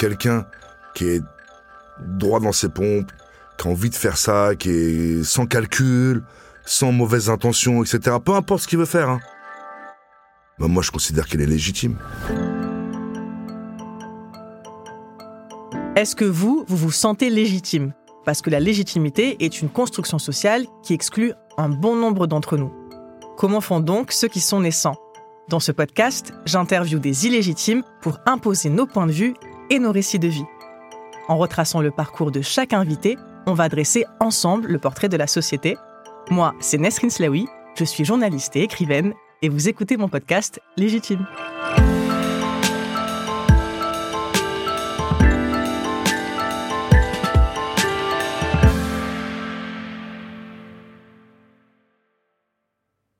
Quelqu'un qui est droit dans ses pompes, qui a envie de faire ça, qui est sans calcul, sans mauvaise intention, etc. Peu importe ce qu'il veut faire. Hein. Ben, moi, je considère qu'il est légitime. Est-ce que vous, vous vous sentez légitime? Parce que la légitimité est une construction sociale qui exclut un bon nombre d'entre nous. Comment font donc ceux qui sont naissants? Dans ce podcast, j'interviewe des illégitimes pour imposer nos points de vue et nos récits de vie. En retraçant le parcours de chaque invité, on va dresser ensemble le portrait de la société. Moi, c'est Nesrin Slaoui, je suis journaliste et écrivaine, et vous écoutez mon podcast Légitime.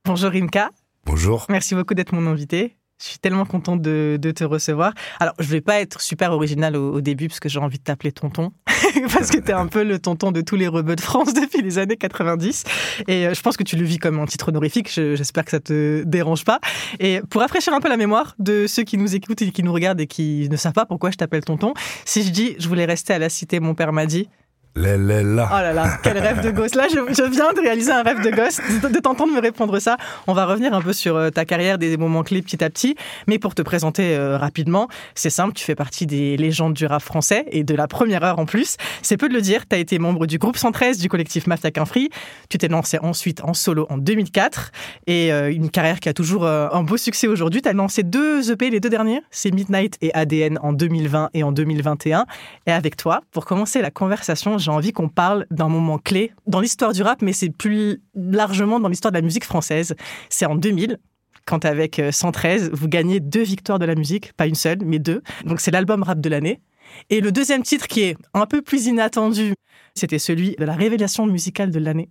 Bonjour Rimka, Bonjour. merci beaucoup d'être mon invité. Je suis tellement contente de, te recevoir. Alors, je vais pas être super original au, début parce que j'ai envie de t'appeler tonton. parce que tu es un peu le tonton de tous les rebeux de France depuis les années 90. Et euh, je pense que tu le vis comme un titre honorifique. Je- J'espère que ça te dérange pas. Et pour rafraîchir un peu la mémoire de ceux qui nous écoutent et qui nous regardent et qui ne savent pas pourquoi je t'appelle tonton, si je dis je voulais rester à la cité, mon père m'a dit. Les, là. Oh là là, quel rêve de gosse. Là, je, viens de réaliser un rêve de gosse, de, t'entendre me répondre ça. On va revenir un peu sur euh, ta carrière, des moments clés petit à petit. Mais pour te présenter euh, rapidement, c'est simple, tu fais partie des légendes du rap français et de la première heure en plus. C'est peu de le dire, tu as été membre du groupe 113 du collectif Mafia Qu'un Free. Tu t'es lancé ensuite en solo en 2004 et euh, une carrière qui a toujours un beau succès aujourd'hui. Tu as lancé deux EP, les deux derniers, c'est Midnight et ADN en 2020 et en 2021. Et avec toi, pour commencer la conversation, j'ai envie qu'on parle d'un moment clé dans l'histoire du rap, mais c'est plus largement dans l'histoire de la musique française. C'est en 2000. Quand avec euh, 113, vous gagnez deux victoires de la musique, pas une seule, mais deux. Donc c'est l'album rap de l'année. Et le deuxième titre qui est un peu plus inattendu, c'était celui de la révélation musicale de l'année.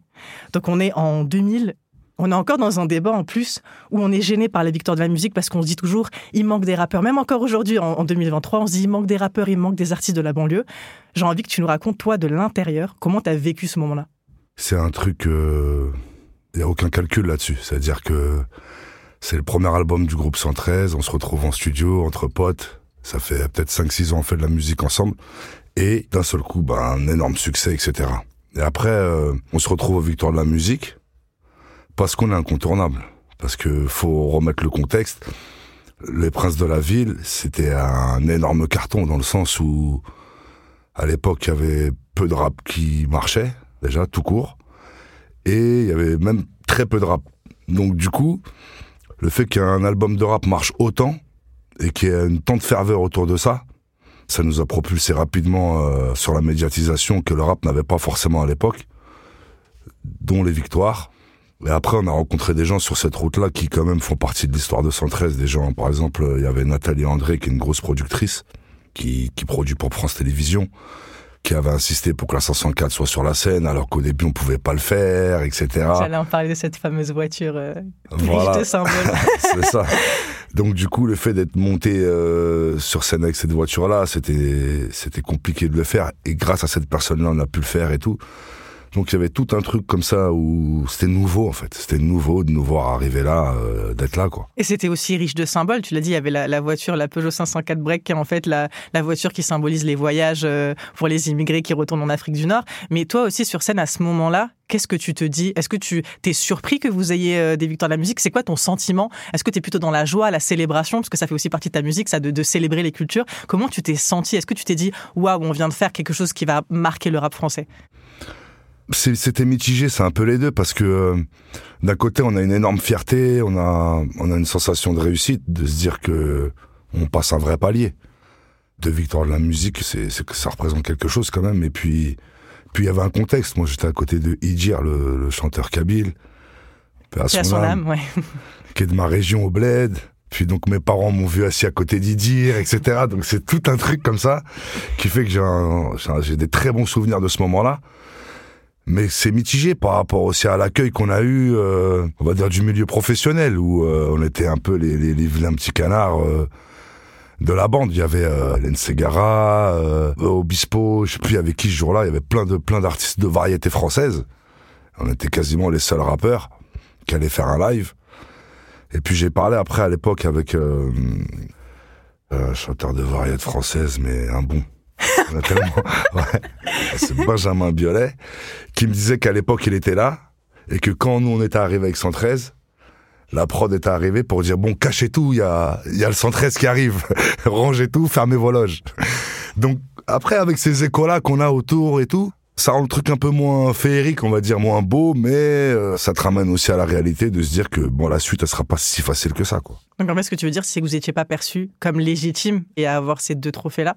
Donc on est en 2000. On est encore dans un débat en plus où on est gêné par les victoires de la musique parce qu'on se dit toujours il manque des rappeurs. Même encore aujourd'hui, en, en 2023, on se dit il manque des rappeurs, il manque des artistes de la banlieue. J'ai envie que tu nous racontes, toi, de l'intérieur, comment tu as vécu ce moment-là? C'est un truc. Il n'y a aucun calcul là-dessus. C'est-à-dire que c'est le premier album du groupe 113. On se retrouve en studio, entre potes. Ça fait peut-être 5-6 ans on fait de la musique ensemble. Et d'un seul coup, ben, un énorme succès, etc. Et après, euh, on se retrouve aux Victoires de la musique parce qu'on est incontournable. Parce que faut remettre le contexte. Les Princes de la Ville, c'était un énorme carton dans le sens où, à l'époque, il y avait peu de rap qui marchait, déjà, tout court. Et il y avait même très peu de rap. Donc, du coup, le fait qu'un album de rap marche autant et qu'il y ait une tant de ferveur autour de ça, ça nous a propulsé rapidement euh, sur la médiatisation que le rap n'avait pas forcément à l'époque, dont les victoires. Et après, on a rencontré des gens sur cette route-là qui, quand même, font partie de l'histoire de 113. Des gens, par exemple, il y avait Nathalie André, qui est une grosse productrice, qui, qui produit pour France Télévisions, qui avait insisté pour que la 504 soit sur la scène, alors qu'au début, on pouvait pas le faire, etc. J'allais en parler de cette fameuse voiture euh, Voilà. riche de symboles. C'est ça. Donc du coup, le fait d'être monté euh, sur scène avec cette voiture-là, c'était c'était compliqué de le faire. Et grâce à cette personne-là, on a pu le faire et tout. Donc il y avait tout un truc comme ça où c'était nouveau en fait. C'était nouveau de nous voir arriver là, euh, d'être là quoi. Et c'était aussi riche de symboles. Tu l'as dit, il y avait la, voiture, la Peugeot 504 Break, qui est en fait la, voiture qui symbolise les voyages euh, pour les immigrés qui retournent en Afrique du Nord. Mais toi aussi, sur scène, à ce moment-là, qu'est-ce que tu te dis? Est-ce que tu t'es surpris que vous ayez euh, des victoires de la musique? C'est quoi ton sentiment? Est-ce que tu es plutôt dans la joie, la célébration? Parce que ça fait aussi partie de ta musique, ça, de, de célébrer les cultures. Comment tu t'es senti? Est-ce que tu t'es dit, waouh, on vient de faire quelque chose qui va marquer le rap français? C'était mitigé, c'est un peu les deux parce que euh, d'un côté on a une énorme fierté, on a on a une sensation de réussite, de se dire que on passe un vrai palier. De victoire de la musique, c'est c'est que ça représente quelque chose quand même. Et puis puis il y avait un contexte. Moi j'étais à côté de Idjir, le, le chanteur kabyle, à à son âme, âme, ouais. qui est de ma région au Bled. Puis donc mes parents m'ont vu assis à côté d'Idir, etc. Donc c'est tout un truc comme ça qui fait que j'ai des très bons souvenirs de ce moment-là. Mais c'est mitigé par rapport aussi à l'accueil qu'on a eu, euh, on va dire du milieu professionnel, où euh, on était un peu les, les, vilains petits canards euh, de la bande. Il y avait euh, euh, Obispo, je sais plus avec qui ce jour-là. Il y avait plein de plein d'artistes de variété française. On était quasiment les seuls rappeurs qui allaient faire un live. Et puis j'ai parlé après à l'époque avec un chanteur de variété française, mais un bon. Ouais. C'est Benjamin Biolay qui me disait qu'à l'époque il était là et que quand nous on était arrivé avec 113, la prod était arrivée pour dire bon cachez tout, il y a, y a le 113 qui arrive, rangez tout, fermez vos loges. Donc après avec ces échos là qu'on a autour et tout, ça rend le truc un peu moins féerique, on va dire moins beau, mais euh, ça te ramène aussi à la réalité de se dire que bon la suite elle sera pas si facile que ça quoi. Donc en fait, ce que tu veux dire, c'est que vous n'étiez pas perçu comme légitime et à avoir ces deux trophées-là?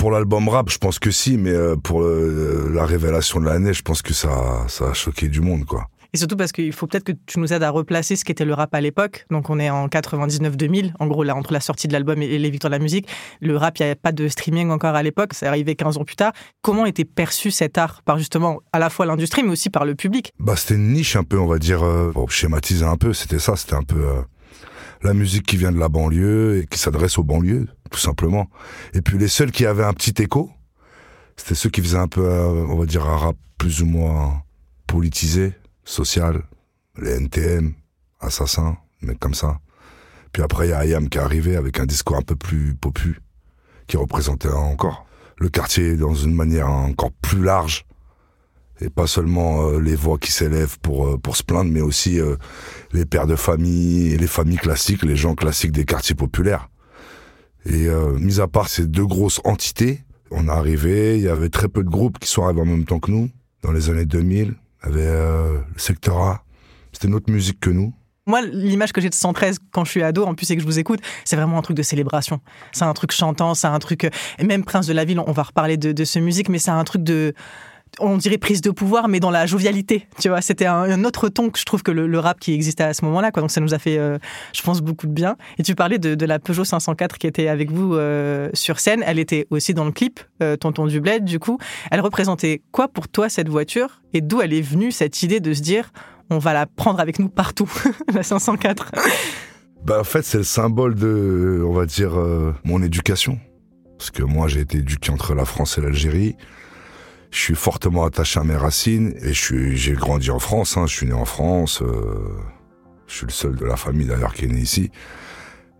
Pour l'album rap, je pense que si, mais euh, pour le- la révélation de l'année, je pense que ça, ça a choqué du monde, quoi. Et surtout parce qu'il faut peut-être que tu nous aides à replacer ce qu'était le rap à l'époque. Donc on est en 99-2000, en gros là entre la sortie de l'album et les victoires de la musique. Le rap, il n'y avait pas de streaming encore à l'époque, c'est arrivé 15 ans plus tard. Comment était perçu cet art par justement à la fois l'industrie mais aussi par le public? Bah, c'était une niche un peu, on va dire, euh, pour schématiser un peu, c'était ça, c'était un peu euh, la musique qui vient de la banlieue et qui s'adresse aux banlieues, tout simplement. Et puis les seuls qui avaient un petit écho, c'était ceux qui faisaient un peu, euh, on va dire, un rap plus ou moins politisé, social, les NTM, Assassins, mecs comme ça. Puis après, il y a Ayam qui est arrivé avec un discours un peu plus popu, qui représentait encore le quartier dans une manière encore plus large et pas seulement euh, les voix qui s'élèvent pour euh, pour se plaindre, mais aussi euh, les pères de famille les familles classiques, les gens classiques des quartiers populaires. Et mis à part ces deux grosses entités, on est arrivé, il y avait très peu de groupes qui sont arrivés en même temps que nous. Dans les années 2000, il y avait le Secteur A, c'était notre musique que nous. Moi, l'image que j'ai de 113 quand je suis ado, en plus et que je vous écoute, c'est vraiment un truc de célébration. C'est un truc chantant, c'est un truc. même Prince de la Ville, on va reparler de, de ce musique, mais c'est un truc de. On dirait prise de pouvoir, mais dans la jovialité. Tu vois, c'était un, autre ton que je trouve que le, rap qui existait à ce moment-là. Donc ça nous a fait, euh, je pense, beaucoup de bien. Et tu parlais de, la Peugeot 504 qui était avec vous euh, sur scène. Elle était aussi dans le clip, euh, Tonton du Bled, du coup. Elle représentait quoi pour toi cette voiture? Et d'où elle est venue cette idée de se dire on va la prendre avec nous partout, la 504. Bah, en fait, c'est le symbole de, on va dire, mon éducation. Parce que moi, j'ai été éduqué entre la France et l'Algérie. Je suis fortement attaché à mes racines et je suis, j'ai grandi en France. Hein, je suis né en France. euh, je suis le seul de la famille d'ailleurs qui est né ici.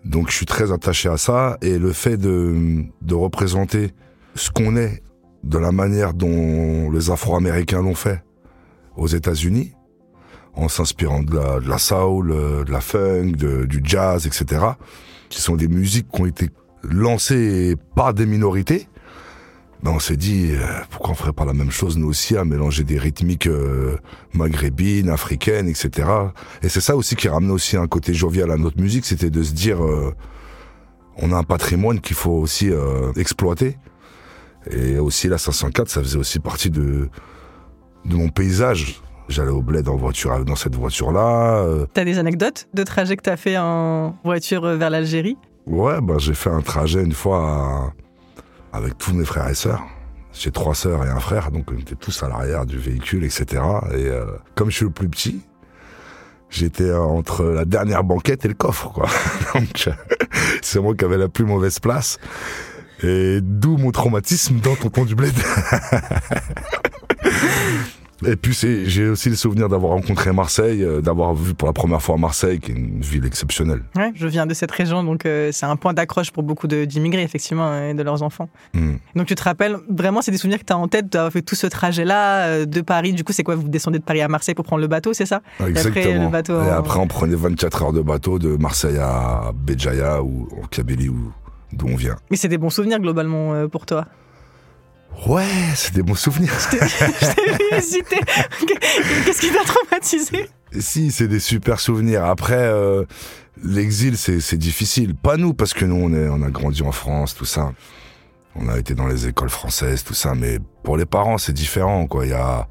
Donc, je suis très attaché à ça. Et le fait de, de représenter ce qu'on est, de la manière dont les Afro-Américains l'ont fait aux États-Unis, en s'inspirant de la, de la soul, euh, de la funk, de- du jazz, etc., qui sont des musiques qui ont été lancées par des minorités, ben on s'est dit, euh, pourquoi on ferait pas la même chose nous aussi, à mélanger des rythmiques euh, maghrébines, africaines, etc. Et c'est ça aussi qui ramenait aussi un côté jovial à notre musique, c'était de se dire, euh, on a un patrimoine qu'il faut aussi exploiter. Et aussi la 504, ça faisait aussi partie de, de mon paysage. J'allais au bled en voiture, dans cette voiture-là. T'as des anecdotes de trajets que t'as fait en voiture vers l'Algérie? Ouais, bah, j'ai fait un trajet une fois à- avec tous mes frères et sœurs. J'ai trois sœurs et un frère, donc on était tous à l'arrière du véhicule, etc. Et euh, comme je suis le plus petit, j'étais euh, entre la dernière banquette et le coffre, quoi. donc euh, c'est moi qui avais la plus mauvaise place. Et d'où mon traumatisme dans Tonton du Bled. Et puis c'est, j'ai aussi le souvenir d'avoir rencontré Marseille, euh, d'avoir vu pour la première fois Marseille, qui est une ville exceptionnelle. Ouais, je viens de cette région, donc euh, c'est un point d'accroche pour beaucoup d'immigrés, effectivement, et de leurs enfants. Hmm. Donc tu te rappelles, vraiment, c'est des souvenirs que tu as en tête d'avoir fait tout ce trajet-là euh, de Paris. Du coup, c'est quoi Vous descendez de Paris à Marseille pour prendre le bateau, c'est ça? Et après, Exactement. le bateau Et après, on prenait 24 heures de bateau de Marseille à Béjaïa ou en Kabylie, où- d'où on vient. Mais c'est des bons souvenirs, globalement, euh, pour toi. Ouais, c'est des bons souvenirs. je t'ai vu hésiter. Qu'est-ce qui t'a traumatisé? Si, c'est des super souvenirs. Après, euh, l'exil, c'est difficile. Pas nous, parce que nous, on, est, on a grandi en France, tout ça. On a été dans les écoles françaises, tout ça. Mais pour les parents, c'est différent, quoi. Il y a,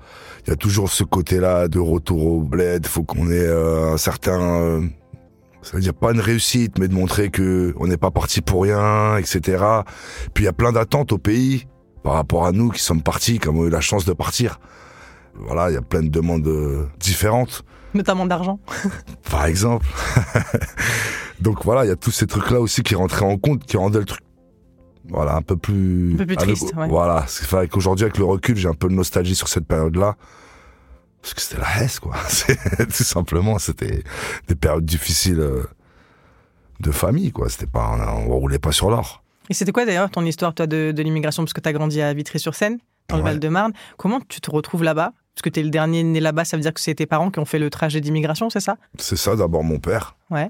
y a toujours ce côté-là de retour au bled. Faut qu'on ait euh, un certain... euh, C'est-à-dire pas une réussite, mais de montrer que on n'est pas parti pour rien, etc. Puis il y a plein d'attentes au pays par rapport à nous qui sommes partis, qui avons eu la chance de partir. Voilà, il y a plein de demandes différentes. Notamment d'argent. Par exemple. Donc voilà, il y a tous ces trucs-là aussi qui rentraient en compte, qui rendaient le truc voilà, un peu plus... Un peu plus triste, ouais. Voilà, c'est vrai qu'aujourd'hui, avec le recul, j'ai un peu de nostalgie sur cette période-là. Parce que c'était la hesse, quoi. Tout simplement, c'était des périodes difficiles euh, de famille, quoi. C'était pas, on, on roulait pas sur l'or. Et c'était quoi d'ailleurs ton histoire, toi, de, de l'immigration? Parce que tu as grandi à Vitry-sur-Seine, dans le. Val-de-Marne. Comment tu te retrouves là-bas? Parce que tu es le dernier né là-bas, ça veut dire que c'est tes parents qui ont fait le trajet d'immigration, c'est ça? C'est ça, d'abord mon père, Ouais.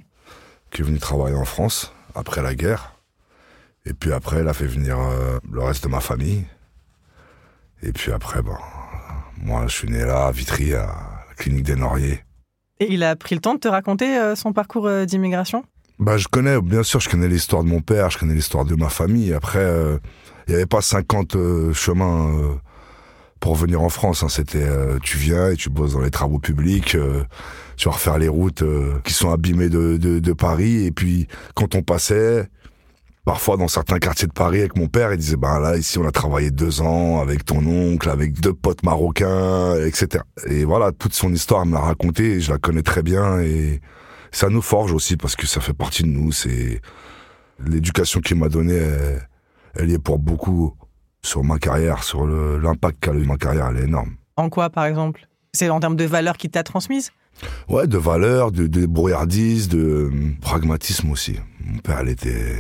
qui est venu travailler en France, après la guerre. Et puis après, il a fait venir euh, le reste de ma famille. Et puis après, bon, moi, je suis né là, à Vitry, à la clinique des Lauriers. Et il a pris le temps de te raconter euh, son parcours euh, d'immigration? Bah, je connais, bien sûr, je connais l'histoire de mon père, je connais l'histoire de ma famille. Après, euh, il n'y avait pas 50 euh, chemins euh, pour venir en France. hein. C'était, euh, tu viens et tu bosses dans les travaux publics, euh, tu vas refaire les routes euh, qui sont abîmées de, de, de Paris. Et puis, quand on passait, parfois dans certains quartiers de Paris avec mon père, il disait, bah là, ici, on a travaillé deux ans avec ton oncle, avec deux potes marocains, etc. Et voilà, toute son histoire me l'a racontée, je la connais très bien et ça nous forge aussi parce que ça fait partie de nous. C'est l'éducation qu'il m'a donnée, elle, elle y est pour beaucoup sur ma carrière, sur l'impact qu'a eu ma carrière, elle est énorme. En quoi, par exemple? C'est en termes de valeurs qu'il t'a transmises Ouais, de valeur, de, de brouillardise, de euh, pragmatisme aussi. Mon père, il était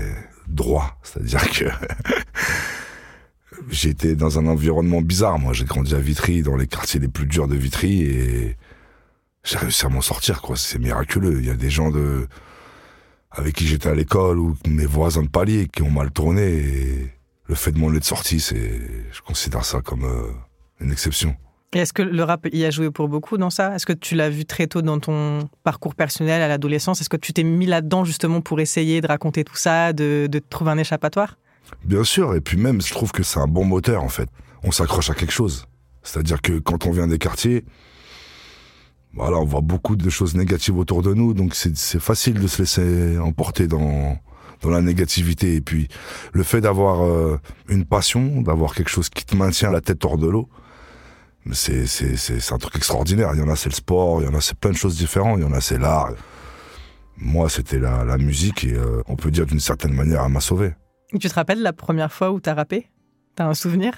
droit, c'est-à-dire que j'étais dans un environnement bizarre. Moi, j'ai grandi à Vitry, dans les quartiers les plus durs de Vitry, et j'ai réussi à m'en sortir, quoi. C'est miraculeux. Il y a des gens de avec qui j'étais à l'école ou mes voisins de palier qui ont mal tourné. Et le fait de m'en être sorti, c'est, je considère ça comme euh, une exception. Et est-ce que le rap y a joué pour beaucoup dans ça? Est-ce que tu l'as vu très tôt dans ton parcours personnel à l'adolescence? Est-ce que tu t'es mis là-dedans justement pour essayer de raconter tout ça, de, de trouver un échappatoire? Bien sûr, et puis même, je trouve que c'est un bon moteur, en fait. On s'accroche à quelque chose. C'est-à-dire que quand on vient des quartiers, voilà, on voit beaucoup de choses négatives autour de nous, donc c'est facile de se laisser emporter dans, dans la négativité. Et puis, le fait d'avoir euh, une passion, d'avoir quelque chose qui te maintient la tête hors de l'eau, c'est c'est- c'est- c'est un truc extraordinaire. Il y en a, c'est le sport, il y en a, c'est plein de choses différentes, il y en a, c'est l'art. Moi, c'était la, la musique et euh, on peut dire d'une certaine manière, elle m'a sauvé. Tu te rappelles la première fois où t'as rappé? T'as un souvenir?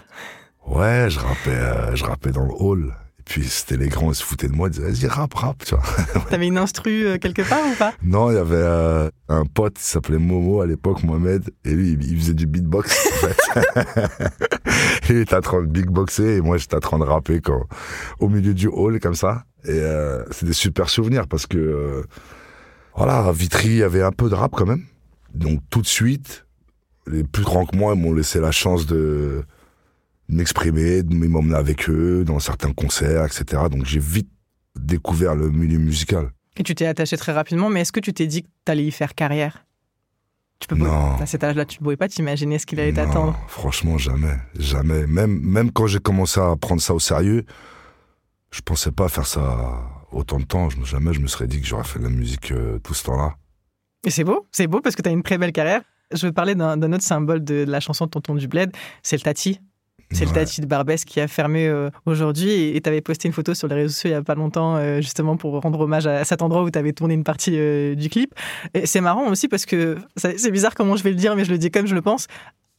Ouais, je rappais, euh, je rappais dans le hall. Puis c'était les grands, ils se foutaient de moi, ils disaient vas-y rap, rap, tu vois. T'avais une instru euh, quelque part ou pas? Non, il y avait euh, un pote qui s'appelait Momo à l'époque, Mohamed, et lui, il, faisait du beatbox, en fait. il était en train de beatboxer et moi j'étais en train de rapper quand, au milieu du hall comme ça. Et euh, c'est des super souvenirs parce que voilà, à Vitry, il y avait un peu de rap quand même. Donc tout de suite, les plus grands que moi m'ont laissé la chance de m'exprimer, de m'emmener avec eux dans certains concerts, etc. Donc j'ai vite découvert le milieu musical. Et tu t'es attaché très rapidement, mais est-ce que tu t'es dit que t'allais y faire carrière? Tu peux pas. Non. À cet âge-là, tu ne pouvais pas t'imaginer ce qu'il allait Non, t'attendre. Franchement, jamais, jamais. Même, même quand j'ai commencé à prendre ça au sérieux, je pensais pas faire ça autant de temps. Je, jamais je me serais dit que j'aurais fait de la musique euh, tout ce temps-là. Et c'est beau, c'est beau parce que tu as une très belle carrière. Je veux parler d'un autre symbole de, de la chanson de Tonton du Bled, c'est le Tati. C'est le. Tati de Barbès qui a fermé euh, aujourd'hui et tu avais posté une photo sur les réseaux sociaux il y a pas longtemps euh, justement pour rendre hommage à, cet endroit où tu avais tourné une partie euh, du clip. Et c'est marrant aussi parce que c'est bizarre comment je vais le dire mais je le dis comme je le pense.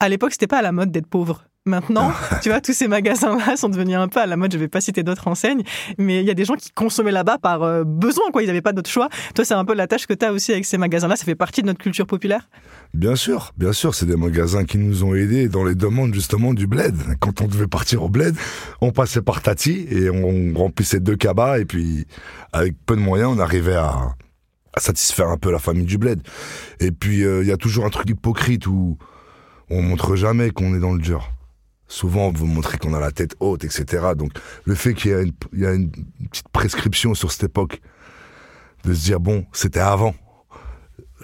À l'époque, c'était pas à la mode d'être pauvre. Maintenant, tu vois, tous ces magasins-là sont devenus un peu à la mode. Je vais pas citer d'autres enseignes, mais il y a des gens qui consommaient là-bas par euh, besoin, quoi. Ils n'avaient pas d'autre choix. Toi, c'est un peu la tâche que tu as aussi avec ces magasins-là. Ça fait partie de notre culture populaire? Bien sûr, bien sûr, c'est des magasins qui nous ont aidés dans les demandes justement du bled. Quand on devait partir au bled, on passait par Tati et on remplissait deux cabas et puis avec peu de moyens, on arrivait à, à satisfaire un peu la famille du bled. Et puis euh, il y a toujours un truc hypocrite où on montre jamais qu'on est dans le dur. Souvent, veut montrer qu'on a la tête haute, etc. Donc, le fait qu'il y a une, petite prescription sur cette époque de se dire bon, c'était avant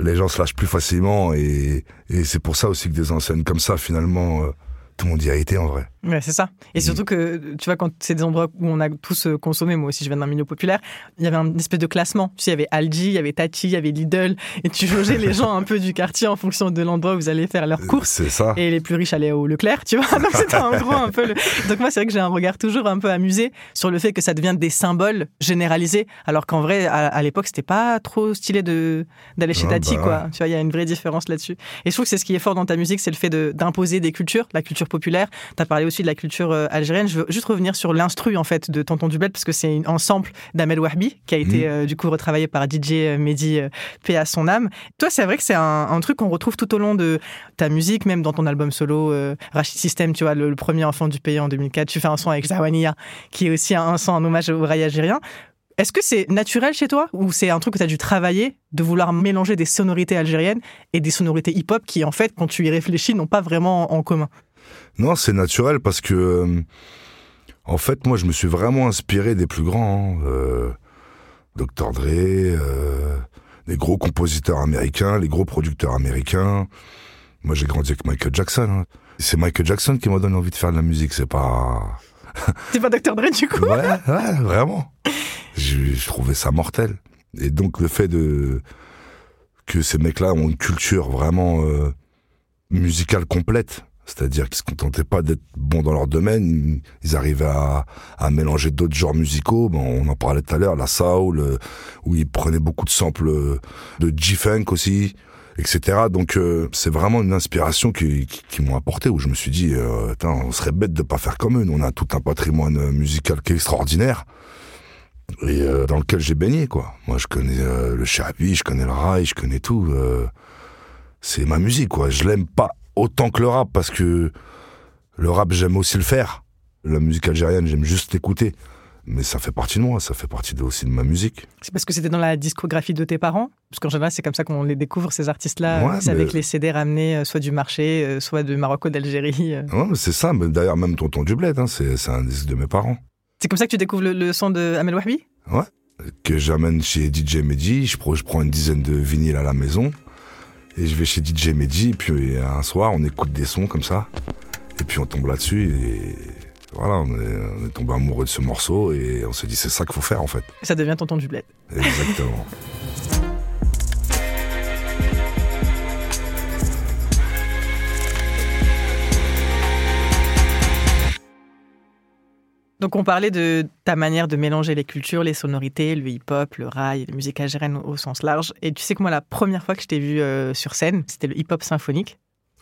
les gens se lâchent plus facilement et, et c'est pour ça aussi que des enseignes comme ça finalement euh, tout le monde y a été en vrai. Ouais, c'est ça. Et surtout que, tu vois, quand c'est des endroits où on a tous euh, consommé, moi aussi je viens d'un milieu populaire, il y avait une espèce de classement. Tu sais, il y avait Aldi, il y avait Tati, il y avait Lidl, et tu jaugeais les gens un peu du quartier en fonction de l'endroit où vous allez faire leurs courses. C'est ça. Et les plus riches allaient au Leclerc, tu vois. Donc c'était en gros un peu le... Donc moi, c'est vrai que j'ai un regard toujours un peu amusé sur le fait que ça devient des symboles généralisés, alors qu'en vrai, à, à l'époque, c'était pas trop stylé de d'aller chez Ouais, Tati, bah quoi. Tu vois, il y a une vraie différence là-dessus. Et je trouve que c'est ce qui est fort dans ta musique, c'est le fait de- d'imposer des cultures, la culture populaire. Tu as parlé aussi de la culture euh, algérienne. Je veux juste revenir sur l'instru, en fait, de Tonton Dublet, parce que c'est un sample d'Ahmed Wahbi, qui a été, Mhm. euh, du coup, retravaillé par DJ Mehdi, euh, paix à son âme. Toi, c'est vrai que c'est un, un truc qu'on retrouve tout au long de ta musique, même dans ton album solo, euh, Rachid System, tu vois, le, le premier enfant du pays en 2004. Tu fais un son avec Zawania, qui est aussi un, un son en hommage au rail algérien. Est-ce que c'est naturel chez toi ou c'est un truc que tu as dû travailler de vouloir mélanger des sonorités algériennes et des sonorités hip-hop qui, en fait, quand tu y réfléchis, n'ont pas vraiment en commun? Non, c'est naturel parce que, euh, en fait, moi, je me suis vraiment inspiré des plus grands. hein, euh, Dr. Dre, euh, les gros compositeurs américains, les gros producteurs américains. Moi, j'ai grandi avec Michael Jackson. hein. C'est Michael Jackson qui m'a donné envie de faire de la musique, c'est pas... C'est pas Dr. Dre, du coup? Ouais, ouais, vraiment. Je, je trouvais ça mortel. Et donc le fait de que ces mecs-là ont une culture vraiment euh, musicale complète, c'est-à-dire qu'ils se contentaient pas d'être bons dans leur domaine, ils arrivaient à, à mélanger d'autres genres musicaux. Bon, on en parlait tout à l'heure, la soul, euh, où ils prenaient beaucoup de samples euh, de G-funk aussi, etc. Donc euh, c'est vraiment une inspiration qui, qui, qui m'ont apporté, où je me suis dit, euh, on serait bête de pas faire comme eux. On a tout un patrimoine euh, musical qui est extraordinaire et euh, dans lequel j'ai baigné quoi. Moi je connais le Shabi, je connais le rail, je connais tout. c'est ma musique quoi. Je l'aime pas autant que le rap parce que le rap j'aime aussi le faire. La musique algérienne j'aime juste l'écouter. Mais ça fait partie de moi, ça fait partie de- aussi de ma musique. C'est parce que c'était dans la discographie de tes parents? Parce qu'en général, c'est comme ça qu'on les découvre, ces artistes-là. Ouais, c'est mais- avec les CD ramenés, euh, soit du marché, euh, soit de Maroc ou d'Algérie. euh. Ouais, c'est ça, mais d'ailleurs même Tonton du Bled, hein, c'est un disque de mes parents. C'est comme ça que tu découvres le, le son de Amel Wahbi? Que j'amène chez DJ Mehdi, je prends une dizaine de vinyles à la maison. Et je vais chez DJ Mehdi, et puis un soir on écoute des sons comme ça. Et puis on tombe là-dessus et voilà, on est, on est tombé amoureux de ce morceau et on s'est dit c'est ça qu'il faut faire en fait. Ça devient Tonton du Bled. Exactement. Donc on parlait de ta manière de mélanger les cultures, les sonorités, le hip-hop, le rail, la musique algérienne au, sens large. Et tu sais que moi, la première fois que je t'ai vu euh, sur scène, c'était le hip-hop symphonique.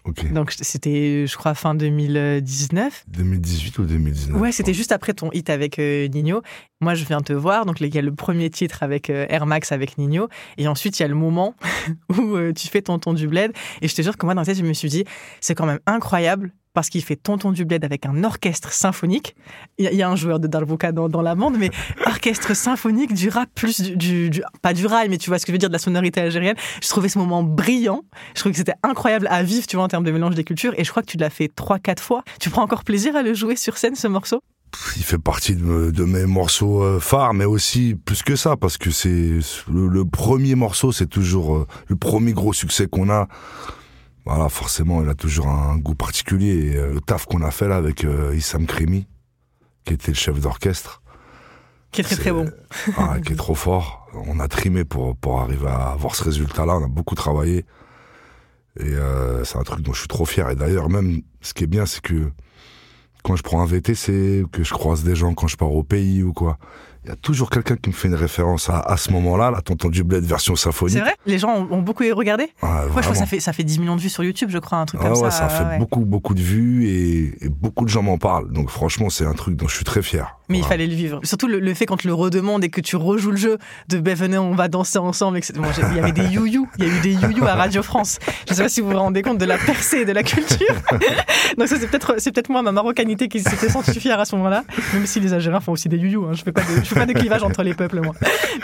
Ok. Donc c'était, je crois, fin 2019. 2018 ou 2019 Ouais, c'était juste après ton hit avec euh, Nino. Moi, je viens te voir. Donc, il y a le premier titre avec euh, Air Max avec Nino. Et ensuite, il y a le moment où euh, tu fais Tonton du Bled. Et je te jure que moi, dans la tête, je me suis dit, c'est quand même incroyable parce qu'il fait Tonton du Bled avec un orchestre symphonique. Il y, a- un joueur de Darbuka dans, dans la bande, mais orchestre symphonique, du rap plus du, du- du- Pas du rail, mais tu vois ce que je veux dire, de la sonorité algérienne. Je trouvais ce moment brillant. Je trouvais que c'était incroyable à vivre, tu vois, en termes de mélange des cultures. Et je crois que tu l'as fait trois, quatre fois. Tu prends encore plaisir à le jouer sur scène, ce morceau? Il fait partie de, me- de mes morceaux euh, phares, mais aussi plus que ça, parce que c'est le, le premier morceau, c'est toujours euh, le premier gros succès qu'on a. Voilà, forcément, il a toujours un goût particulier. Et, euh, le taf qu'on a fait là avec euh, Issam Krimi, qui était le chef d'orchestre, Qui est très très bon. ah, qui est trop fort. On a trimé pour, pour arriver à avoir ce résultat-là. On a beaucoup travaillé. Et euh, c'est un truc dont je suis trop fier. Et d'ailleurs, même, ce qui est bien, c'est que quand je prends un VTC, que je croise des gens quand je pars au pays ou quoi, il y a toujours quelqu'un qui me fait une référence à, à ce moment-là, la Tonton du Bled version symphonique. C'est vrai? Les gens ont, ont beaucoup regardé? Ah, Moi, je crois que ça fait, ça fait 10 millions de vues sur YouTube, je crois, un truc Ah comme ouais, ça. ça fait ouais, ouais. beaucoup, beaucoup de vues et, et beaucoup de gens m'en parlent. Donc franchement, c'est un truc dont je suis très fier. Mais il fallait le vivre. Surtout le, le fait quand tu le redemandes et que tu rejoues le jeu de ben venez, on va danser ensemble. etc. Bon, il y avait des you-you. Il y a eu des you-you à Radio France. Je sais pas si vous vous rendez compte de la percée de la culture. Donc ça, c'est peut-être, c'est peut-être moi, ma marocanité qui s'était sentie fière à ce moment-là. Même si les Algériens font aussi des you-you. Hein. Je fais pas de, je fais pas de clivage entre les peuples, moi.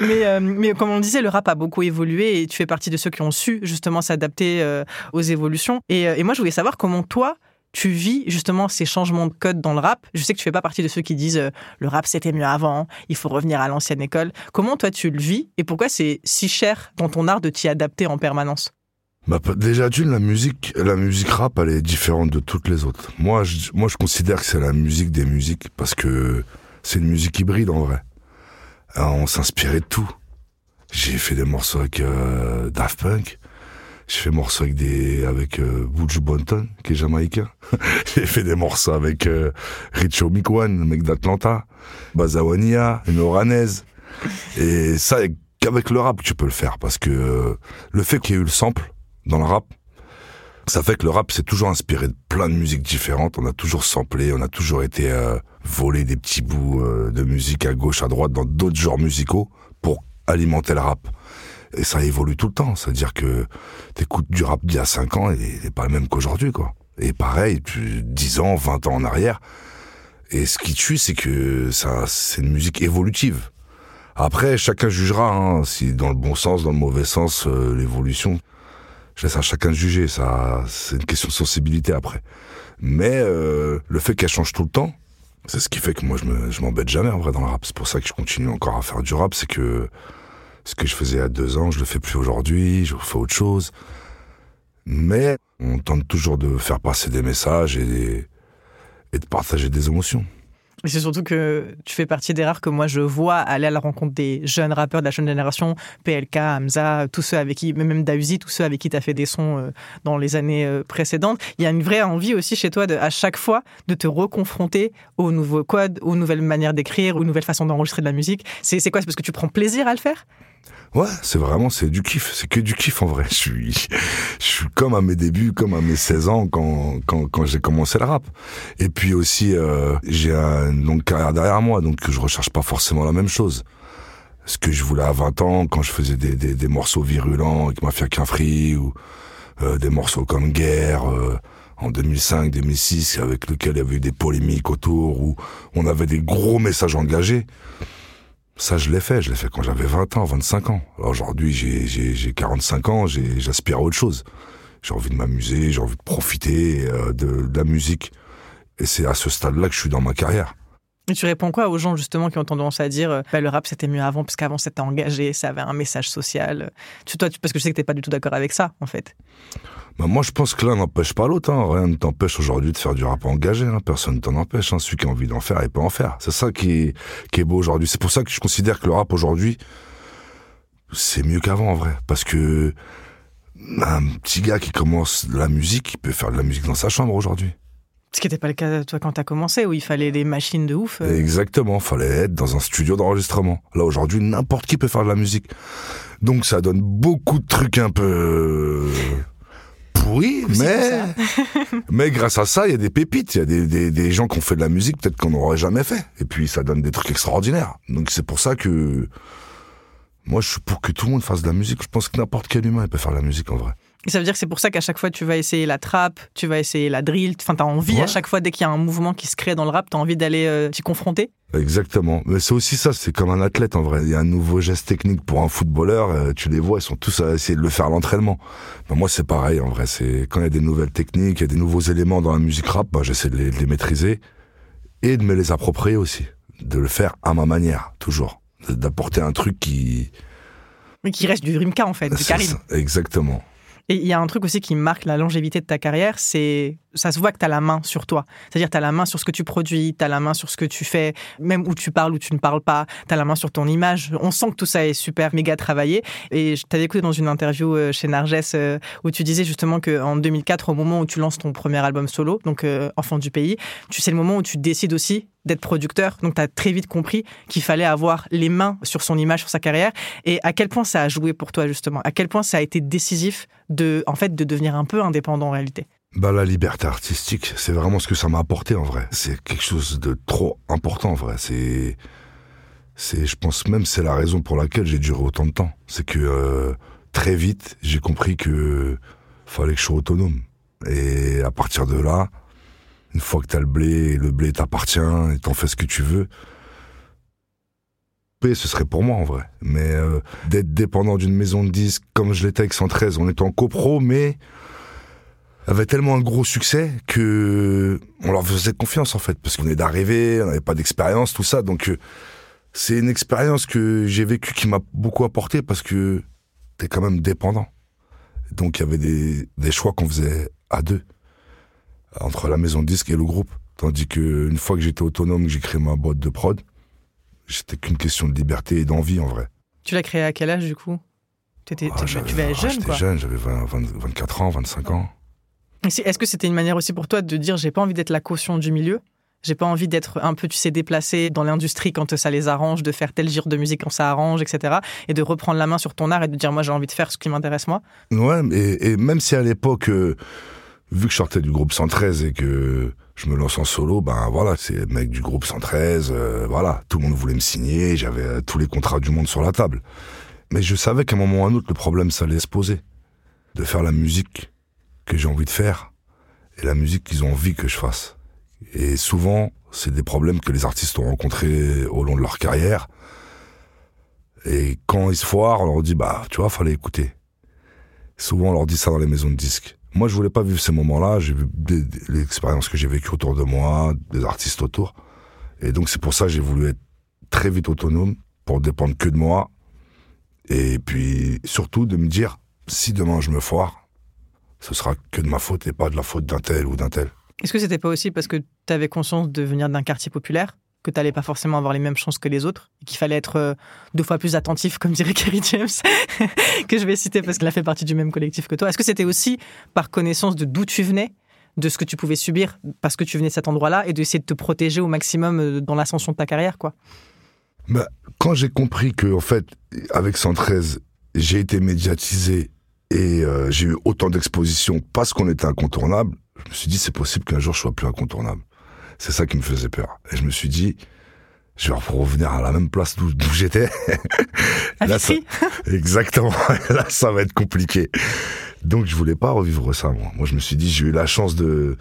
Mais, euh, mais comme on le disait, le rap a beaucoup évolué et tu fais partie de ceux qui ont su justement s'adapter euh, aux évolutions. Et, euh, et moi, je voulais savoir comment toi, tu vis justement ces changements de code dans le rap. Je sais que tu fais pas partie de ceux qui disent euh, le rap c'était mieux avant, il faut revenir à l'ancienne école. Comment toi tu le vis et pourquoi c'est si cher dans ton art de t'y adapter en permanence? Bah, déjà d'une, la musique, la musique rap, elle est différente de toutes les autres. Moi, je, moi, je considère que c'est la musique des musiques parce que c'est une musique hybride en vrai. Alors, on s'inspirait de tout. J'ai fait des morceaux avec euh, Daft Punk. J'ai fait morceaux avec des avec euh, Buju Bonton, qui est jamaïcain. J'ai fait des morceaux avec euh, Richo Mikwan, le mec d'Atlanta, Bazawania, une oranaise. Et ça, qu'avec le rap, tu peux le faire parce que euh, le fait qu'il y ait eu le sample dans le rap, ça fait que le rap s'est toujours inspiré de plein de musiques différentes. On a toujours samplé, on a toujours été euh, volé des petits bouts euh, de musique à gauche, à droite dans d'autres genres musicaux pour alimenter le rap. Et ça évolue tout le temps. C'est-à-dire que t'écoutes du rap d'il y a 5 ans et il n'est pas le même qu'aujourd'hui, quoi. Et pareil, tu, 10 ans, 20 ans en arrière. Et ce qui tue, c'est que ça, c'est une musique évolutive. Après, chacun jugera hein, si dans le bon sens, dans le mauvais sens, euh, l'évolution. Je laisse à chacun de juger. Ça, c'est une question de sensibilité après. Mais euh, le fait qu'elle change tout le temps, c'est ce qui fait que moi je m'embête jamais en vrai dans le rap. C'est pour ça que je continue encore à faire du rap. C'est que ce que je faisais a deux ans, je le fais plus aujourd'hui. Je fais autre chose. Mais on tente toujours de faire passer des messages et, de partager des émotions. C'est surtout que tu fais partie des rares que moi je vois aller à la rencontre des jeunes rappeurs de la jeune génération, PLK, Hamza, tous ceux avec qui, même Dausi, tous ceux avec qui tu as fait des sons euh, dans les années euh, précédentes. Il y a une vraie envie aussi chez toi à chaque fois de te reconfronter aux nouveaux codes, aux nouvelles manières d'écrire, aux nouvelles façons d'enregistrer de la musique. C'est quoi? C'est parce que tu prends plaisir à le faire? Ouais, c'est vraiment, c'est du kiff. C'est que du kiff en vrai. Je suis, je suis comme à mes débuts, comme à mes 16 ans quand, quand, quand j'ai commencé le rap. Et puis aussi, euh, j'ai un- une longue carrière derrière moi, donc je recherche pas forcément la même chose. Ce que je voulais à 20 ans, quand je faisais des, des, des morceaux virulents avec Mafia qu'un free ou euh, des morceaux comme Guerre, euh, en 2005-2006, avec lequel il y avait eu des polémiques autour, où on avait des gros messages engagés. Ça, je l'ai fait. Je l'ai fait quand j'avais 20 ans, 25 ans. Aujourd'hui, j'ai, j'ai, j'ai 45 ans, j'aspire à autre chose. J'ai envie de m'amuser, j'ai envie de profiter euh, de, de la musique. Et c'est à ce stade-là que je suis dans ma carrière. Et tu réponds quoi aux gens justement qui ont tendance à dire euh, bah, le rap c'était mieux avant parce qu'avant c'était engagé, ça avait un message social. Tu, toi, tu- parce que je sais que t'es pas du tout d'accord avec ça en fait. Bah, moi, je pense que l'un n'empêche pas l'autre. hein. Rien ne t'empêche aujourd'hui de faire du rap engagé. hein. Personne ne t'en empêche. hein. Celui qui a envie d'en faire, il peut en faire. C'est ça qui est, qui est beau aujourd'hui. C'est pour ça que je considère que le rap aujourd'hui, c'est mieux qu'avant en vrai. Parce que un petit gars qui commence la musique, il peut faire de la musique dans sa chambre aujourd'hui. Ce qui n'était pas le cas toi quand t'as commencé où il fallait des machines de ouf. euh. Exactement, fallait être dans un studio d'enregistrement. Là aujourd'hui, n'importe qui peut faire de la musique. Donc ça donne beaucoup de trucs un peu pourris, Aussi mais mais grâce à ça, il y a des pépites, il y a des, des, des gens qui ont fait de la musique peut-être qu'on n'aurait jamais fait. Et puis ça donne des trucs extraordinaires. Donc c'est pour ça que moi je suis pour que tout le monde fasse de la musique. Je pense que n'importe quel humain il peut faire de la musique en vrai. Et ça veut dire que c'est pour ça qu'à chaque fois tu vas essayer la trap, tu vas essayer la drill, enfin t'as envie Ouais. à chaque fois dès qu'il y a un mouvement qui se crée dans le rap, t'as envie d'aller euh, t'y confronter. Exactement. Mais c'est aussi ça, c'est comme un athlète en vrai. Il y a un nouveau geste technique pour un footballeur, euh, tu les vois, ils sont tous à essayer de le faire à l'entraînement. Ben, moi c'est pareil en vrai, c'est quand il y a des nouvelles techniques, il y a des nouveaux éléments dans la musique rap, ben, j'essaie de les, de les maîtriser et de me les approprier aussi, de le faire à ma manière, toujours. D'apporter un truc qui... Mais qui reste du Rimka en fait, du Karim. Exactement. Et il y a un truc aussi qui marque la longévité de ta carrière, c'est ça se voit que tu as la main sur toi. C'est-à-dire tu as la main sur ce que tu produis, tu as la main sur ce que tu fais, même où tu parles ou tu ne parles pas, tu as la main sur ton image. On sent que tout ça est super méga travaillé. Et je t'avais écouté dans une interview euh, chez Narges euh, où tu disais justement qu'en 2004, au moment où tu lances ton premier album solo, donc euh, Enfant du pays, tu sais le moment où tu décides aussi d'être producteur. Donc tu as très vite compris qu'il fallait avoir les mains sur son image, sur sa carrière. Et à quel point ça a joué pour toi justement? À quel point ça a été décisif de, en fait, de devenir un peu indépendant en réalité? Bah la liberté artistique, c'est vraiment ce que ça m'a apporté en vrai. C'est quelque chose de trop important en vrai. C'est, c'est, je pense même c'est la raison pour laquelle j'ai duré autant de temps. C'est que euh, très vite j'ai compris que fallait que je sois autonome. Et à partir de là, une fois que t'as le blé, le blé t'appartient et t'en fais ce que tu veux. Ce serait pour moi en vrai. Mais euh, d'être dépendant d'une maison de disques comme je l'étais avec 113, on était en copro, mais avait tellement un gros succès que on leur faisait confiance en fait parce qu'on est d'arriver, on n'avait pas d'expérience, tout ça. Donc euh, c'est une expérience que j'ai vécue qui m'a beaucoup apporté parce que t'es quand même dépendant. Donc il y avait des, des choix qu'on faisait à deux, entre la maison de disque et le groupe. Tandis que une fois que j'étais autonome, que j'ai créé ma boîte de prod, c'était qu'une question de liberté et d'envie en vrai. Tu l'as créé à quel âge du coup? T'étais- Ah, tu- devais être ah, jeune J'étais quoi. jeune, j'avais 20 20 24 ans, 25 ans. Est-ce que c'était une manière aussi pour toi de dire j'ai pas envie d'être la caution du milieu? J'ai pas envie d'être un peu, tu sais, déplacé dans l'industrie quand ça les arrange, de faire tel genre de musique quand ça arrange, etc. Et de reprendre la main sur ton art et de dire, moi, j'ai envie de faire ce qui m'intéresse, moi? Ouais, et, et même si à l'époque, euh, vu que je sortais du groupe 113 et que je me lance en solo, ben voilà, c'est le mec du groupe 113, euh, voilà, tout le monde voulait me signer, j'avais euh, tous les contrats du monde sur la table. Mais je savais qu'à un moment ou à un autre, le problème, ça allait se poser. De faire la musique que j'ai envie de faire et la musique qu'ils ont envie que je fasse. Et souvent, c'est des problèmes que les artistes ont rencontrés au long de leur carrière. Et quand ils se foirent, on leur dit, bah, tu vois, fallait écouter. Souvent, on leur dit ça dans les maisons de disques. Moi, je voulais pas vivre ces moments-là. J'ai vu l'expérience que j'ai vécue autour de moi, des artistes autour. Et donc, c'est pour ça que j'ai voulu être très vite autonome, pour dépendre que de moi. Et puis, surtout, de me dire, si demain je me foire, ce sera que de ma faute et pas de la faute d'un tel ou d'un tel. Est-ce que c'était pas aussi parce que tu avais conscience de venir d'un quartier populaire que tu n'allais pas forcément avoir les mêmes chances que les autres et qu'il fallait être euh, deux fois plus attentif, comme dirait Kerry James, que je vais citer parce qu'il a fait partie du même collectif que toi. Est-ce que c'était aussi par connaissance de d'où tu venais, de ce que tu pouvais subir parce que tu venais de cet endroit-là et d'essayer de te protéger au maximum euh, dans l'ascension de ta carrière, quoi? Bah, quand j'ai compris que, en fait, avec 113, j'ai été médiatisé et euh, j'ai eu autant d'expositions parce qu'on était incontournable, je me suis dit, c'est possible qu'un jour je sois plus incontournable. C'est ça qui me faisait peur. Et je me suis dit, je vais revenir à la même place d'où j'étais. Là, ça- Exactement. Là, ça va être compliqué. Donc, je voulais pas revivre ça, moi. Moi, je me suis dit, j'ai eu la chance de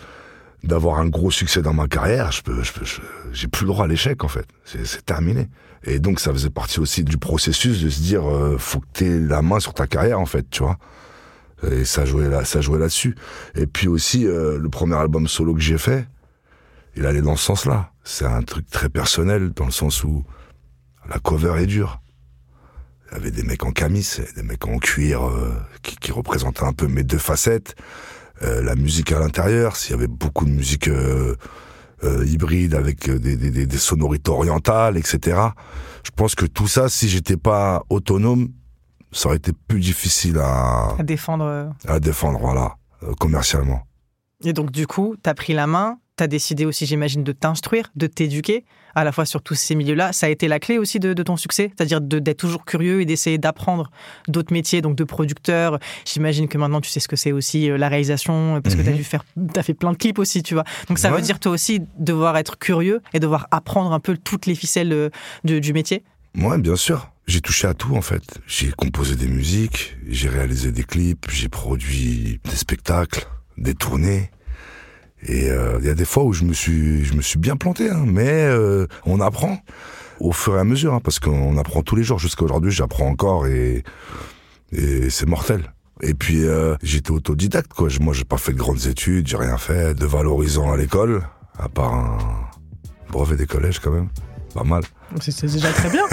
d'avoir un gros succès dans ma carrière. Je peux, je peux, j'ai plus le droit à l'échec, en fait. C'est c'est terminé. Et donc, ça faisait partie aussi du processus de se dire, euh, faut que t'aies la main sur ta carrière, en fait, tu vois. Et ça jouait là, ça jouait là-dessus. Et puis aussi, euh, le premier album solo que j'ai fait, il allait dans ce sens-là. C'est un truc très personnel, dans le sens où la cover est dure. Il y avait des mecs en camis, des mecs en cuir euh, qui, qui représentaient un peu mes deux facettes. Euh, la musique à l'intérieur, s'il y avait beaucoup de musique euh, euh, hybride avec des, des, des- des sonorités orientales, etc. Je pense que tout ça, si j'étais pas autonome, ça aurait été plus difficile à, à défendre. à défendre, voilà, commercialement. Et donc, du coup, tu as pris la main, tu as décidé aussi, j'imagine, de t'instruire, de t'éduquer, à la fois sur tous ces milieux-là. Ça a été la clé aussi de, de ton succès, c'est-à-dire d'être toujours curieux et d'essayer d'apprendre d'autres métiers, donc de producteur. J'imagine que maintenant, tu sais ce que c'est aussi euh, la réalisation, parce que tu as dû faire, as fait plein de clips aussi, tu vois. Donc, ça veut dire, toi aussi, devoir être curieux et devoir apprendre un peu toutes les ficelles euh, de- du métier? Ouais, bien sûr. J'ai touché à tout en fait. J'ai composé des musiques, j'ai réalisé des clips, j'ai produit des spectacles, des tournées. Et euh, il y a des fois où je me suis, je me suis bien planté, hein, mais euh, on apprend au fur et à mesure, hein, parce qu'on apprend tous les jours. Jusqu'à aujourd'hui, j'apprends encore et, et c'est mortel. Et puis euh, j'étais autodidacte, quoi. Moi, j'ai pas fait de grandes études, j'ai rien fait de valorisant à l'école, à part un brevet des collèges quand même, pas mal. C'est déjà très bien.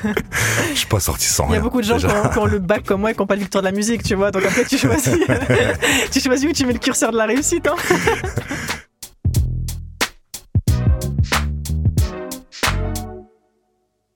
Je suis pas sorti sans Il y rien. a beaucoup de gens qui ont, qui ont le bac comme moi et qui n'ont pas le victoire de la musique, tu vois. Donc après, tu choisis, tu choisis où tu mets le curseur de la réussite. hein.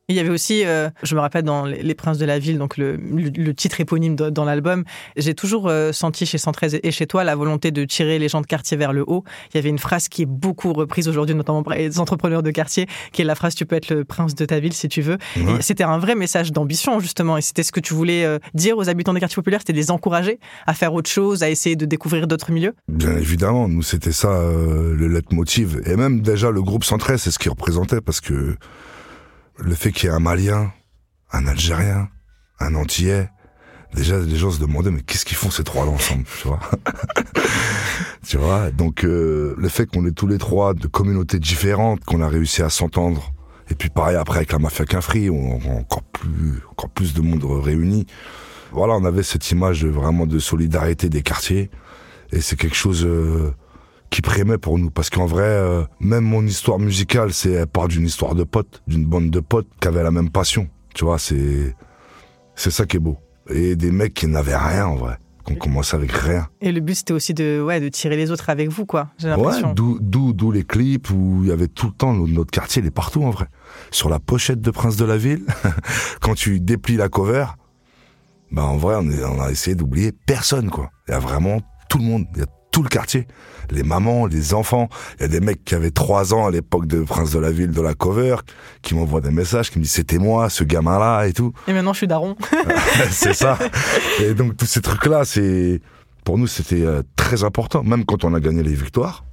Il y avait aussi, euh, je me rappelle dans Les Princes de la Ville, donc le, le- le titre éponyme de- dans l'album, j'ai toujours euh, senti chez 113 et chez toi la volonté de tirer les gens de quartier vers le haut. Il y avait une phrase qui est beaucoup reprise aujourd'hui, notamment par les entrepreneurs de quartier, qui est la phrase Tu peux être le prince de ta ville si tu veux. Ouais. C'était un vrai message d'ambition, justement. Et c'était ce que tu voulais euh, dire aux habitants des quartiers populaires, c'était de les encourager à faire autre chose, à essayer de découvrir d'autres milieux. Bien évidemment, nous c'était ça euh, le leitmotiv. Et même déjà le groupe 113, c'est ce qu'il représentait parce que le fait qu'il y ait un Malien, un Algérien, un Antillais, déjà les gens se demandaient mais qu'est-ce qu'ils font ces trois-là ensemble, tu vois? Tu vois? Donc euh, le fait qu'on est tous les trois de communautés différentes, qu'on a réussi à s'entendre. Et puis pareil après avec la mafia Quinfri, on, on- encore plus, encore plus de monde réuni. Voilà, on avait cette image vraiment de solidarité des quartiers. Et c'est quelque chose euh, qui prémait pour nous. Parce qu'en vrai, euh, même mon histoire musicale, c'est elle part d'une histoire de potes, d'une bande de potes qui avaient la même passion. Tu vois, c'est c'est ça qui est beau. Et des mecs qui n'avaient rien en vrai, qu'on commençait avec rien. Et le but, c'était aussi de, ouais, de tirer les autres avec vous, quoi. J'ai Ouais, d'où, d'où, d'où les clips où il y avait tout le temps notre, notre quartier, il est partout en vrai. Sur la pochette de Prince de la Ville, quand tu déplies la cover, bah en vrai, on, est- on a essayé d'oublier personne quoi. Il y a vraiment tout le monde, il y a tout le quartier, les mamans, les enfants. Il y a des mecs qui avaient trois ans à l'époque de Prince de la Ville de la cover, qui m'envoient des messages, qui me disent c'était moi, ce gamin-là et tout. Et maintenant, je suis daron. c'est ça. Et donc tous ces trucs-là, c'est pour nous c'était euh, très important. Même quand on a gagné les victoires,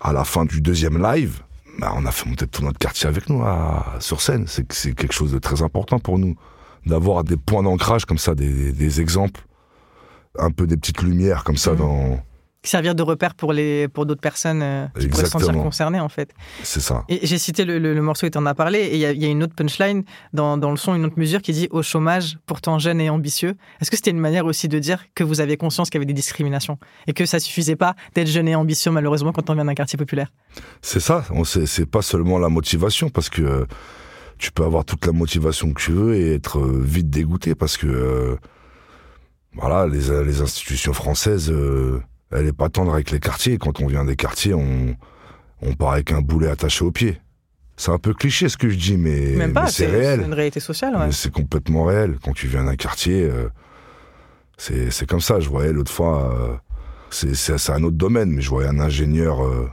à la fin du deuxième live, bah, on a fait monter tout notre quartier avec nous à- sur scène. C'est c'est quelque chose de très important pour nous d'avoir des points d'ancrage comme ça, des, des- exemples, un peu des petites lumières comme ça Mhm. dans. Servir de repère pour, les, pour d'autres personnes euh, qui pourraient se sentir concernées, en fait. C'est ça. Et j'ai cité le, le- le morceau et tu en as parlé, et il y, y a une autre punchline dans, dans le son, une autre mesure qui dit au chômage, pourtant jeune et ambitieux. Est-ce que c'était une manière aussi de dire que vous avez conscience qu'il y avait des discriminations et que ça suffisait pas d'être jeune et ambitieux malheureusement quand on vient d'un quartier populaire? C'est ça, c'est pas seulement la motivation, parce que euh, tu peux avoir toute la motivation que tu veux et être euh, vite dégoûté, parce que euh, voilà, les, les institutions françaises, euh, elle est pas tendre avec les quartiers. Quand on vient des quartiers, on, on part avec un boulet attaché au pied. C'est un peu cliché ce que je dis, mais, Même pas, mais c'est réel. une réalité sociale. Ouais. Mais C'est complètement réel. Quand tu viens d'un quartier, euh, c'est c'est comme ça. Je voyais l'autre fois, euh, c'est c'est- c'est un autre domaine, mais je voyais un ingénieur euh,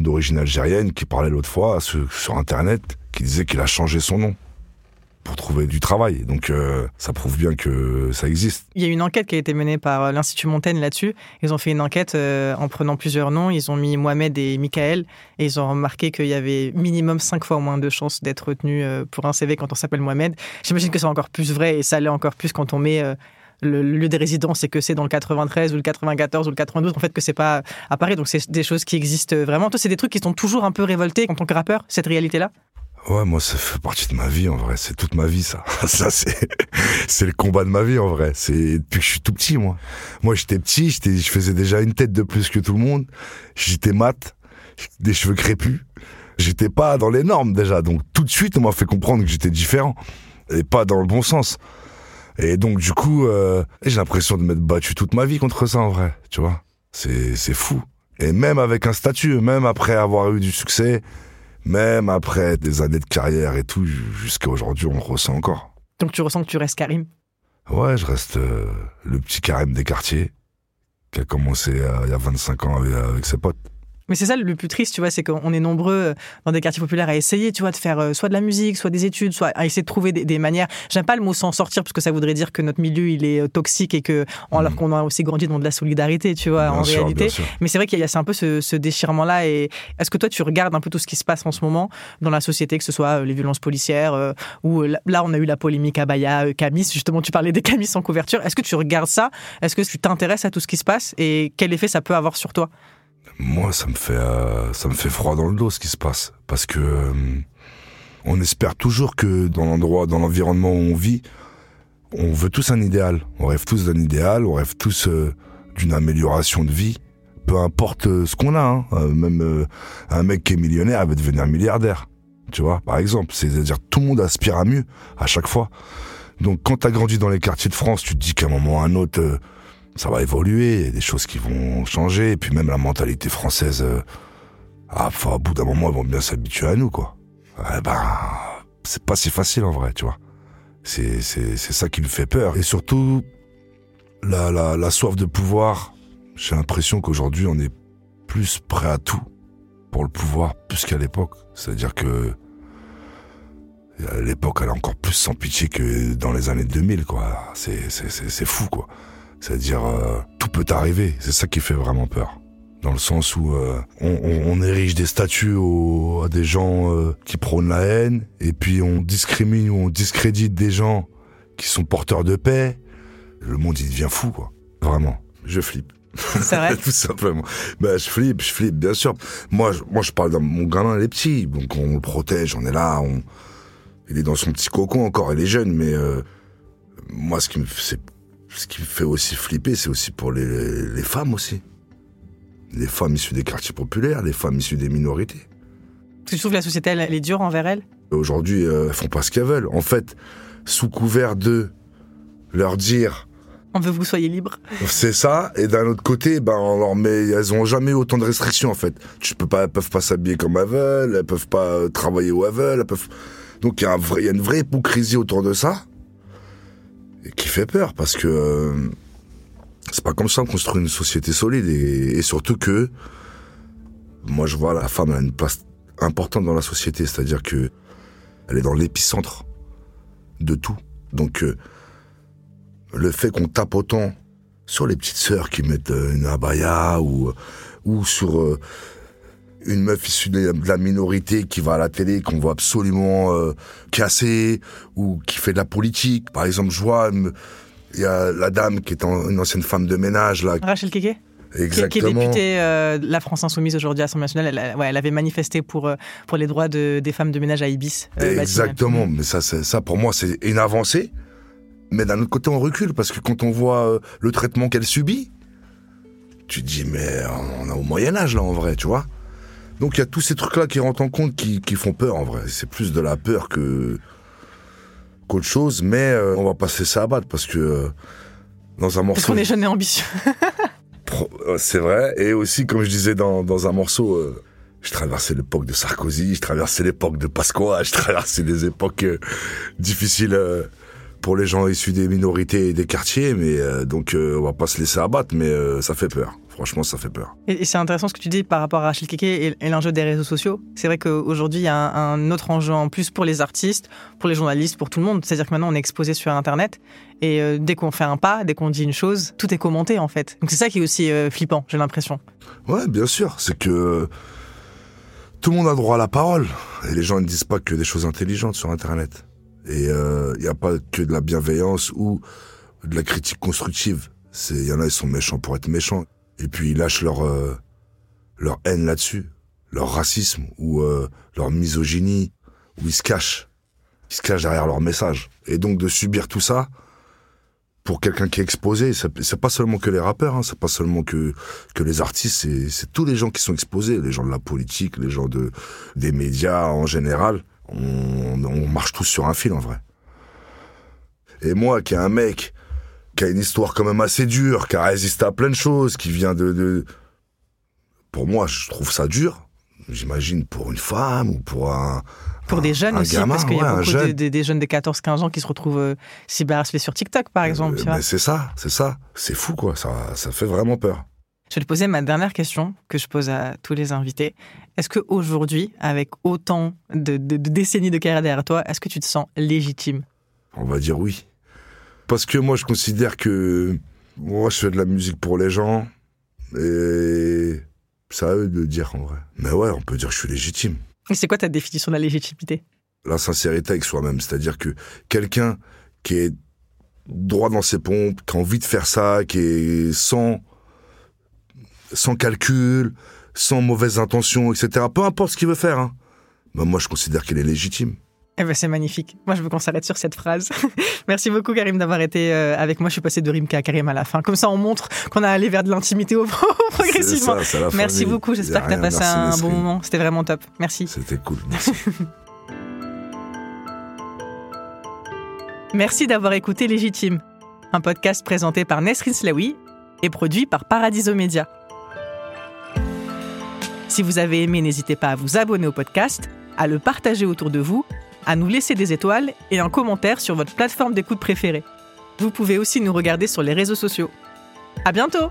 d'origine algérienne qui parlait l'autre fois sur, sur Internet, qui disait qu'il a changé son nom pour trouver du travail. Donc euh, ça prouve bien que ça existe. Il y a une enquête qui a été menée par euh, l'Institut Montaigne là-dessus. Ils ont fait une enquête euh, en prenant plusieurs noms. Ils ont mis Mohamed et Michael et ils ont remarqué qu'il y avait minimum cinq fois moins de chances d'être retenu pour un CV quand on s'appelle Mohamed. J'imagine que c'est encore plus vrai et ça l'est encore plus quand on met le, lieu des résidences et que c'est dans le 93 ou le 94 ou le 92. En fait, que c'est pas à Paris. Donc c'est des choses qui existent vraiment. Toi, c'est des trucs qui sont toujours un peu révoltés en tant que rappeur, cette réalité-là? Ouais, moi, ça fait partie de ma vie, en vrai. C'est toute ma vie, ça. ça, c'est, c'est le combat de ma vie, en vrai. C'est depuis que je suis tout petit, moi. Moi, j'étais petit, j'étais, je faisais déjà une tête de plus que tout le monde. J'étais mat, des cheveux crépus. J'étais pas dans les normes, déjà. Donc, tout de suite, on m'a fait comprendre que j'étais différent. Et pas dans le bon sens. Et donc, du coup, euh, j'ai l'impression de m'être battu toute ma vie contre ça, en vrai. Tu vois? C'est, c'est fou. Et même avec un statut, même après avoir eu du succès, même après des années de carrière et tout, jusqu'à aujourd'hui, on le ressent encore. Donc tu ressens que tu restes Karim? Ouais, je reste euh, le petit carême des quartiers qui a commencé euh, il y a 25 ans avec, avec ses potes. Mais c'est ça le plus triste, tu vois, c'est qu'on est nombreux euh, dans des quartiers populaires à essayer, tu vois, de faire euh, soit de la musique, soit des études, soit à essayer de trouver des, des manières. J'aime pas le mot s'en sortir parce que ça voudrait dire que notre milieu il est euh, toxique et que alors qu'on a aussi grandi dans de la solidarité, tu vois, Bien en sûr, réalité. Mais c'est vrai qu'il y a c'est un peu ce, ce déchirement-là. Et est-ce que toi, tu regardes un peu tout ce qui se passe en ce moment dans la société, que ce soit les violences policières, euh, ou là- là, on a eu la polémique à Baya, euh, Camis, justement, tu parlais des Camis en couverture. Est-ce que tu regardes ça? Est-ce que tu t'intéresses à tout ce qui se passe Et quel effet ça peut avoir sur toi? Moi, ça me fait euh, ça me fait froid dans le dos ce qui se passe parce que euh, on espère toujours que dans l'endroit, dans l'environnement où on vit, on veut tous un idéal. On rêve tous d'un idéal, on rêve tous euh, d'une amélioration de vie. Peu importe ce qu'on a, hein. Même un mec qui est millionnaire il veut devenir milliardaire. Tu vois, par exemple, c'est-à-dire tout le monde aspire à mieux à chaque fois. Donc quand t'as grandi dans les quartiers de France, tu te dis qu'à un moment ou à un autre, ça va évoluer, il y a des choses qui vont changer, et puis même la mentalité française, euh, ah, enfin, au bout d'un moment, ils vont bien s'habituer à nous, quoi. Eh ben, c'est pas si facile en vrai, tu vois. C'est, c'est, c'est ça qui me fait peur. Et surtout, la, la, soif de pouvoir, j'ai l'impression qu'aujourd'hui, on est plus prêt à tout pour le pouvoir, plus qu'à l'époque. C'est-à-dire que l'époque, elle est encore plus sans pitié que dans les années 2000, quoi. C'est, c'est, c'est fou, quoi. C'est-à-dire, euh, tout peut arriver. C'est ça qui fait vraiment peur. Dans le sens où euh, on, on- on érige des statuts au- à des gens euh, qui prônent la haine, et puis on discrimine ou on discrédite des gens qui sont porteurs de paix. Le monde, il devient fou, quoi. Vraiment. Je flippe. C'est vrai Tout simplement. Ben, je flippe, je flippe, bien sûr. Moi, je, moi, je parle d'un mon gamin, il est petit, donc on le protège, on est là, on, il est dans son petit cocon encore, il est jeune, mais euh, moi, ce qui me, c'est, ce qui me fait aussi flipper, c'est aussi pour les, les femmes aussi. Les femmes issues des quartiers populaires, les femmes issues des minorités. Parce que tu trouves que la société, elle, elle est dure envers elle Aujourd'hui, euh, elles font pas ce qu'elles veulent. En fait, sous couvert de leur dire On veut que vous soyez libre. C'est ça. Et d'un autre côté, ben, on leur met, elles ont jamais eu autant de restrictions, en fait. Tu peux pas, elles peuvent pas s'habiller comme elles veulent, elles peuvent pas travailler où elles veulent, elles peuvent... Donc, il y y a une vraie hypocrisie autour de ça. Qui fait peur, parce que, euh, c'est pas comme ça qu'on construit une société solide et, surtout que, moi, je vois la femme, elle a une place importante dans la société, c'est-à-dire que elle est dans l'épicentre de tout. Donc, euh, le fait qu'on tape autant sur les petites sœurs qui mettent euh, une abaya ou, sur une meuf issue de la minorité qui va à la télé, qu'on voit absolument euh, casser ou qui fait de la politique. Par exemple, je vois, euh, il y a la dame qui est en- une ancienne femme de ménage, là. Rachel Keke? Qui, qui est Exactement. députée euh, de la France Insoumise aujourd'hui à l'Assemblée nationale. Elle, ouais, elle avait manifesté pour, euh, pour les droits de, des femmes de ménage à Ibis. euh. Exactement, mais ça, ça pour moi, c'est une avancée. Mais d'un autre côté, on recule parce que quand on voit le traitement qu'elle subit, tu te dis, mais on est au Moyen-Âge là en vrai, tu vois. Donc il y a tous ces trucs-là qui rentrent en compte qui, qui font peur en vrai. C'est plus de la peur que qu'autre chose, mais euh, on va pas se laisser abattre parce que euh, dans un morceau. Parce qu'on est jeunes et ambitieux. Euh, C'est vrai. Et aussi, comme je disais dans, dans un morceau, euh, je traversais l'époque de Sarkozy, je traversais l'époque de Pasqua, je traversais des époques difficiles pour les gens issus des minorités et des quartiers. Mais donc, on va pas se laisser abattre, mais ça fait peur. Franchement, ça fait peur. Et, c'est intéressant ce que tu dis par rapport à Rachel Keke et, et l'enjeu des réseaux sociaux. C'est vrai qu'aujourd'hui, il y a un, un autre enjeu en plus pour les artistes, pour les journalistes, pour tout le monde. C'est-à-dire que maintenant, on est exposé sur Internet. Et euh, dès qu'on fait un pas, dès qu'on dit une chose, tout est commenté, en fait. Donc c'est ça qui est aussi euh, flippant, j'ai l'impression. Ouais, bien sûr. C'est que euh, tout le monde a droit à la parole. Et les gens ne disent pas que des choses intelligentes sur Internet. Et il n'y a pas que de la bienveillance ou de la critique constructive. Il y en a, ils sont méchants pour être méchants. Et puis ils lâchent leur, euh, leur haine là-dessus. Leur racisme ou euh, leur misogynie. Ou ils se cachent. Ils se cachent derrière leur message. Et donc de subir tout ça, pour quelqu'un qui est exposé, c'est pas seulement que les rappeurs, hein, c'est pas seulement que que les artistes, c'est tous les gens qui sont exposés, les gens de la politique, les gens de des médias en général. On, on marche tous sur un fil en vrai. Et moi, qui est un mec qui a une histoire quand même assez dure, qui a résisté à plein de choses, qui vient de, de... pour moi, je trouve ça dur. J'imagine pour une femme ou pour un Pour un- des jeunes un aussi, gamin, parce qu'il y a beaucoup de, jeune. de- des jeunes de 14-15 ans qui se retrouvent euh, cyberharcelés sur TikTok, par exemple. Euh, vois. mais c'est ça, c'est ça, c'est fou quoi. Ça, ça fait vraiment peur. Je vais te poser ma dernière question que je pose à tous les invités. Est-ce qu'aujourd'hui, avec autant de décennies de carrière derrière toi, est-ce que tu te sens légitime? On va dire oui. Parce que moi, je considère que moi, je fais de la musique pour les gens et c'est à eux de dire en vrai. Mais ouais, on peut dire que je suis légitime. Et c'est quoi ta définition de la légitimité? La sincérité avec soi-même, c'est-à-dire que quelqu'un qui est droit dans ses pompes, qui a envie de faire ça, qui est sans sans calcul, sans mauvaise intention, etc. Peu importe ce qu'il veut faire, hein. Ben, moi, je considère qu'il est légitime. Eh ben c'est magnifique. Moi, je veux qu'on s'arrête sur cette phrase. Merci beaucoup, Karim, d'avoir été euh, avec moi. Je suis passé de Rimka à Karim à la fin. Comme ça, on montre qu'on a allé vers de l'intimité au progressivement. Ça, Merci famille. beaucoup. J'espère que tu as passé merci, un bon moment. C'était vraiment top. Merci. C'était cool. Merci. Merci d'avoir écouté Légitime, un podcast présenté par Nesrine Slaoui et produit par Paradiso Média. Si vous avez aimé, n'hésitez pas à vous abonner au podcast, à le partager autour de vous, à nous laisser des étoiles et un commentaire sur votre plateforme d'écoute préférée. Vous pouvez aussi nous regarder sur les réseaux sociaux. À bientôt!